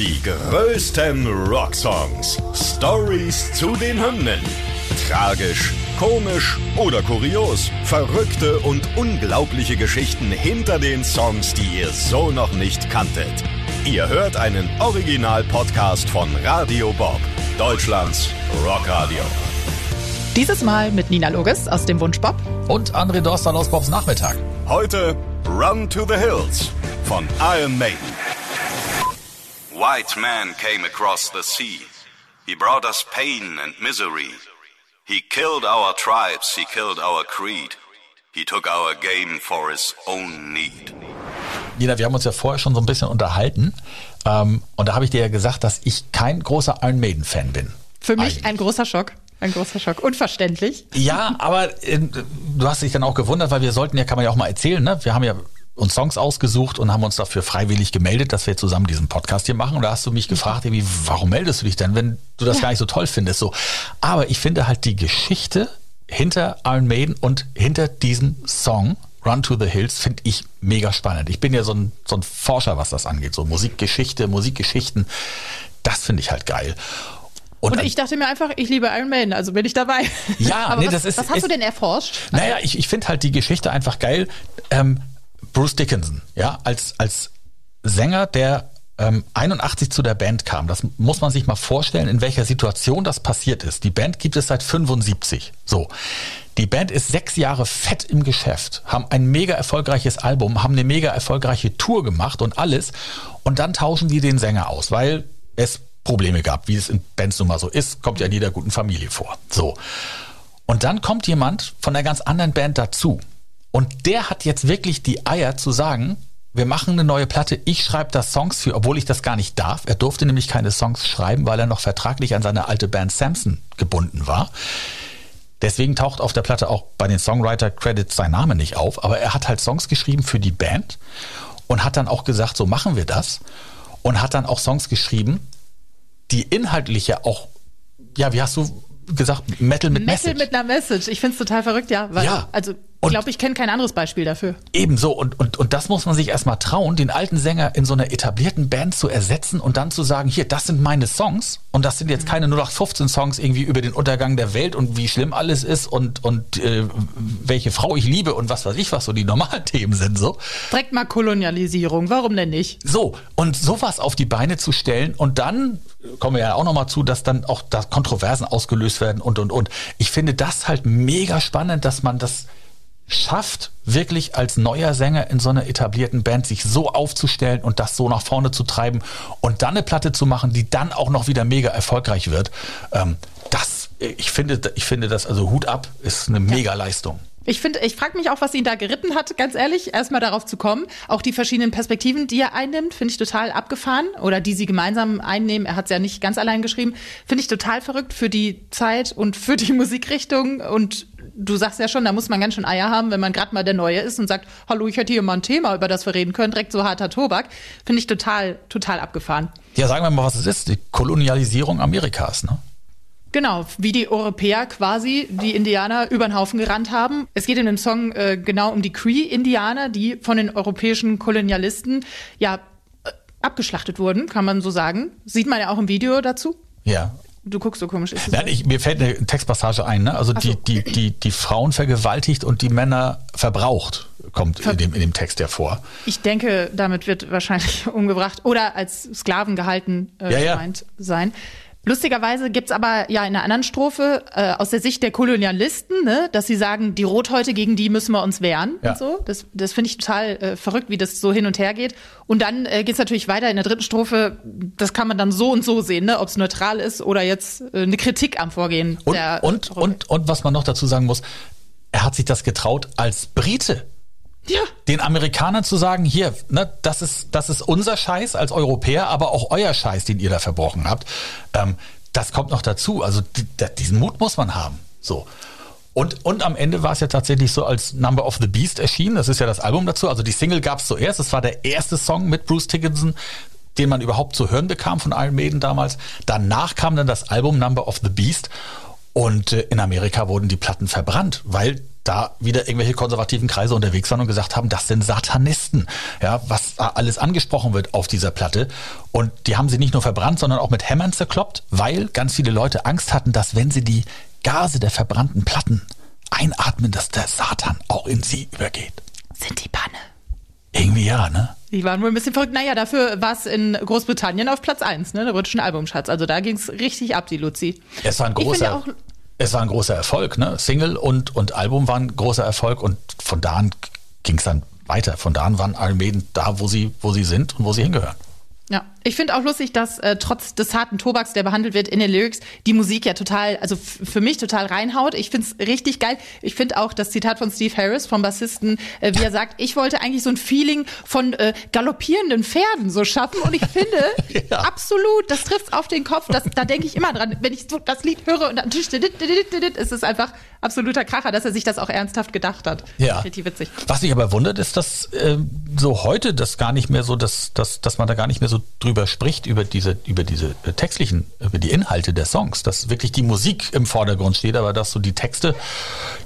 Die größten Rocksongs. Stories zu den Hymnen. Tragisch, komisch oder kurios. Verrückte und unglaubliche Geschichten hinter den Songs, die ihr so noch nicht kanntet. Ihr hört einen Original-Podcast von Radio Bob, Deutschlands Rockradio. Dieses Mal mit Nina Loges aus dem Wunsch Bob. Und André Dorstall aus Bobs Nachmittag. Heute Run to the Hills von Iron Maiden. White man came across the sea. He brought us pain and misery. He killed our tribes, he killed our creed. He took our game for his own need. Nina, wir haben uns ja vorher schon so ein bisschen unterhalten. Ähm, und da habe ich dir ja gesagt, dass ich kein großer Iron Maiden-Fan bin. Für mich Eigentlich. ein großer Schock. Ein großer Schock. Unverständlich. Ja, aber äh, du hast dich dann auch gewundert, weil wir sollten ja, kann man ja auch mal erzählen, ne? Wir haben ja uns Songs ausgesucht und haben uns dafür freiwillig gemeldet, dass wir zusammen diesen Podcast hier machen. Und da hast du mich gefragt, irgendwie, warum meldest du dich denn, wenn du das ja. gar nicht so toll findest? So. Aber ich finde halt die Geschichte hinter Iron Maiden und hinter diesem Song Run to the Hills finde ich mega spannend. Ich bin ja so ein, so ein Forscher, was das angeht. So Musikgeschichte, Musikgeschichten, das finde ich halt geil. Und, und ich dachte mir einfach, ich liebe Iron Maiden, also bin ich dabei. Ja, nee, was, das ist. Was hast ist, du denn erforscht? Naja, ich, ich finde halt die Geschichte einfach geil. Ähm, Bruce Dickinson, ja, als, als Sänger, der ähm, 81 zu der Band kam. Das muss man sich mal vorstellen, in welcher Situation das passiert ist. Die Band gibt es seit 75. So. Die Band ist sechs Jahre fett im Geschäft, haben ein mega erfolgreiches Album, haben eine mega erfolgreiche Tour gemacht und alles. Und dann tauschen die den Sänger aus, weil es Probleme gab, wie es in Bands nun mal so ist, kommt ja in jeder guten Familie vor. So. Und dann kommt jemand von einer ganz anderen Band dazu. Und der hat jetzt wirklich die Eier zu sagen, wir machen eine neue Platte, ich schreibe da Songs für, obwohl ich das gar nicht darf. Er durfte nämlich keine Songs schreiben, weil er noch vertraglich an seine alte Band Samson gebunden war. Deswegen taucht auf der Platte auch bei den Songwriter-Credits sein Name nicht auf, aber er hat halt Songs geschrieben für die Band und hat dann auch gesagt, so machen wir das. Und hat dann auch Songs geschrieben, die inhaltliche auch, ja, wie hast du gesagt, Metal mit Metal Message. Metal mit einer Message. Ich finde es total verrückt, ja. Weil, ja. Also ich glaube, ich kenne kein anderes Beispiel dafür. Ebenso. Und, und, und das muss man sich erstmal trauen, den alten Sänger in so einer etablierten Band zu ersetzen und dann zu sagen, hier, das sind meine Songs. Und das sind jetzt keine 0815 Songs irgendwie über den Untergang der Welt und wie schlimm alles ist und, und äh, welche Frau ich liebe und was weiß ich, was so die normalen Themen sind. So. Direkt mal Kolonialisierung, warum denn nicht? So, und sowas auf die Beine zu stellen und dann kommen wir ja auch nochmal zu, dass dann auch da Kontroversen ausgelöst werden und und und. Ich finde das halt mega spannend, dass man das schafft, wirklich als neuer Sänger in so einer etablierten Band sich so aufzustellen und das so nach vorne zu treiben und dann eine Platte zu machen, die dann auch noch wieder mega erfolgreich wird. Ähm, das, ich finde, ich finde das, also Hut ab, ist eine mega Leistung. Ich finde, ich frage mich auch, was ihn da geritten hat, ganz ehrlich, erstmal darauf zu kommen. Auch die verschiedenen Perspektiven, die er einnimmt, finde ich total abgefahren. Oder die sie gemeinsam einnehmen. Er hat es ja nicht ganz allein geschrieben. Finde ich total verrückt für die Zeit und für die Musikrichtung. Und du sagst ja schon, da muss man ganz schön Eier haben, wenn man gerade mal der Neue ist und sagt, hallo, ich hätte hier mal ein Thema, über das wir reden können, direkt so harter Tobak. Finde ich total, total abgefahren. Ja, sagen wir mal, was es ist. Die Kolonialisierung Amerikas, ne? Genau, wie die Europäer quasi die Indianer über den Haufen gerannt haben. Es geht in dem Song äh, genau um die Cree-Indianer, die von den europäischen Kolonialisten ja äh, abgeschlachtet wurden, kann man so sagen. Sieht man ja auch im Video dazu. Ja, Du guckst so komisch. Ist Nein, ich, mir fällt eine Textpassage ein. Ne? Also die, die, die, die Frauen vergewaltigt und die Männer verbraucht, kommt Ver in, dem, in dem Text ja vor. Ich denke, damit wird wahrscheinlich umgebracht oder als Sklaven gehalten äh, ja, ja. sein. Lustigerweise gibt's aber ja in einer anderen Strophe äh, aus der Sicht der Kolonialisten, ne, dass sie sagen, die Rothäute, gegen die müssen wir uns wehren ja. und so. Das, das finde ich total äh, verrückt, wie das so hin und her geht. Und dann äh, geht's natürlich weiter in der dritten Strophe. Das kann man dann so und so sehen, ne, ob es neutral ist oder jetzt äh, eine Kritik am Vorgehen. Und, der, und, und, und was man noch dazu sagen muss, er hat sich das getraut als Brite ja. Den Amerikanern zu sagen, hier, ne, das ist, das ist unser Scheiß als Europäer, aber auch euer Scheiß, den ihr da verbrochen habt. Ähm, das kommt noch dazu. Also diesen Mut muss man haben. So. Und, und am Ende war es ja tatsächlich so, als Number of the Beast erschien. Das ist ja das Album dazu. Also die Single gab es zuerst. Das war der erste Song mit Bruce Dickinson, den man überhaupt zu hören bekam von Iron Maiden damals. Danach kam dann das Album Number of the Beast. Und äh, in Amerika wurden die Platten verbrannt, weil da wieder irgendwelche konservativen Kreise unterwegs waren und gesagt haben, das sind Satanisten, ja, was da alles angesprochen wird auf dieser Platte. Und die haben sie nicht nur verbrannt, sondern auch mit Hämmern zerkloppt, weil ganz viele Leute Angst hatten, dass wenn sie die Gase der verbrannten Platten einatmen, dass der Satan auch in sie übergeht. Sind die Panne. Irgendwie ja, ne? Die waren wohl ein bisschen verrückt. Naja, dafür war es in Großbritannien auf Platz 1, ne, der britischen Albumschatz. Also da ging es richtig ab, die Luzi. Es war ein großer, auch, es war ein großer Erfolg, ne? Single und, und Album waren ein großer Erfolg und von da an ging es dann weiter. Von da an waren Almeden da, wo sie, wo sie sind und wo sie hingehören. Ja, ich finde auch lustig, dass äh, trotz des harten Tobaks, der behandelt wird in den Lyrics, die Musik ja total, also für mich total reinhaut. Ich finde es richtig geil. Ich finde auch das Zitat von Steve Harris, vom Bassisten, äh, wie er sagt, ich wollte eigentlich so ein Feeling von äh, galoppierenden Pferden so schaffen. Und ich finde, ja. absolut, das trifft auf den Kopf. Das, da denke ich immer dran. Wenn ich so das Lied höre und dann ist es einfach absoluter Kracher, dass er sich das auch ernsthaft gedacht hat. Ja. Richtig witzig. Was mich aber wundert, ist, dass äh, so heute das gar nicht mehr so, dass, dass, dass man da gar nicht mehr so drüber spricht, über diese, über diese äh, textlichen, über die Inhalte der Songs, dass wirklich die Musik im Vordergrund steht, aber dass so die Texte,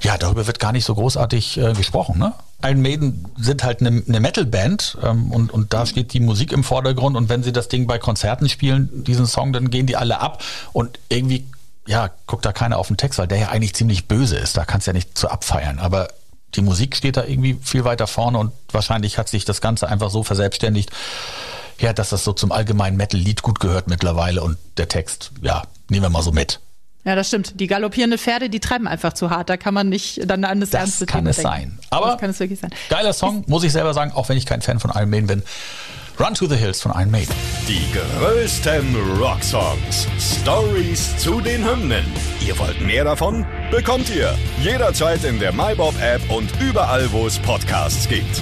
ja, darüber wird gar nicht so großartig äh, gesprochen, ne? Iron Maiden sind halt eine, eine Metal-Band ähm, und, und da steht die Musik im Vordergrund und wenn sie das Ding bei Konzerten spielen, diesen Song, dann gehen die alle ab und irgendwie ja, guckt da keiner auf den Text, weil der ja eigentlich ziemlich böse ist. Da kannst du ja nicht zu abfeiern. Aber die Musik steht da irgendwie viel weiter vorne und wahrscheinlich hat sich das Ganze einfach so verselbstständigt, ja, dass das so zum allgemeinen Metal-Lied gut gehört mittlerweile und der Text, ja, nehmen wir mal so mit. Ja, das stimmt. Die galoppierenden Pferde, die treiben einfach zu hart. Da kann man nicht dann an das, das ernste kann es denken. sein. Aber das kann es wirklich sein. geiler Song, muss ich selber sagen, auch wenn ich kein Fan von Iron Maiden bin. Run to the Hills von Iron Maiden. Die größten Rocksongs. Stories zu den Hymnen. Ihr wollt mehr davon? Bekommt ihr jederzeit in der MyBob-App und überall, wo es Podcasts gibt.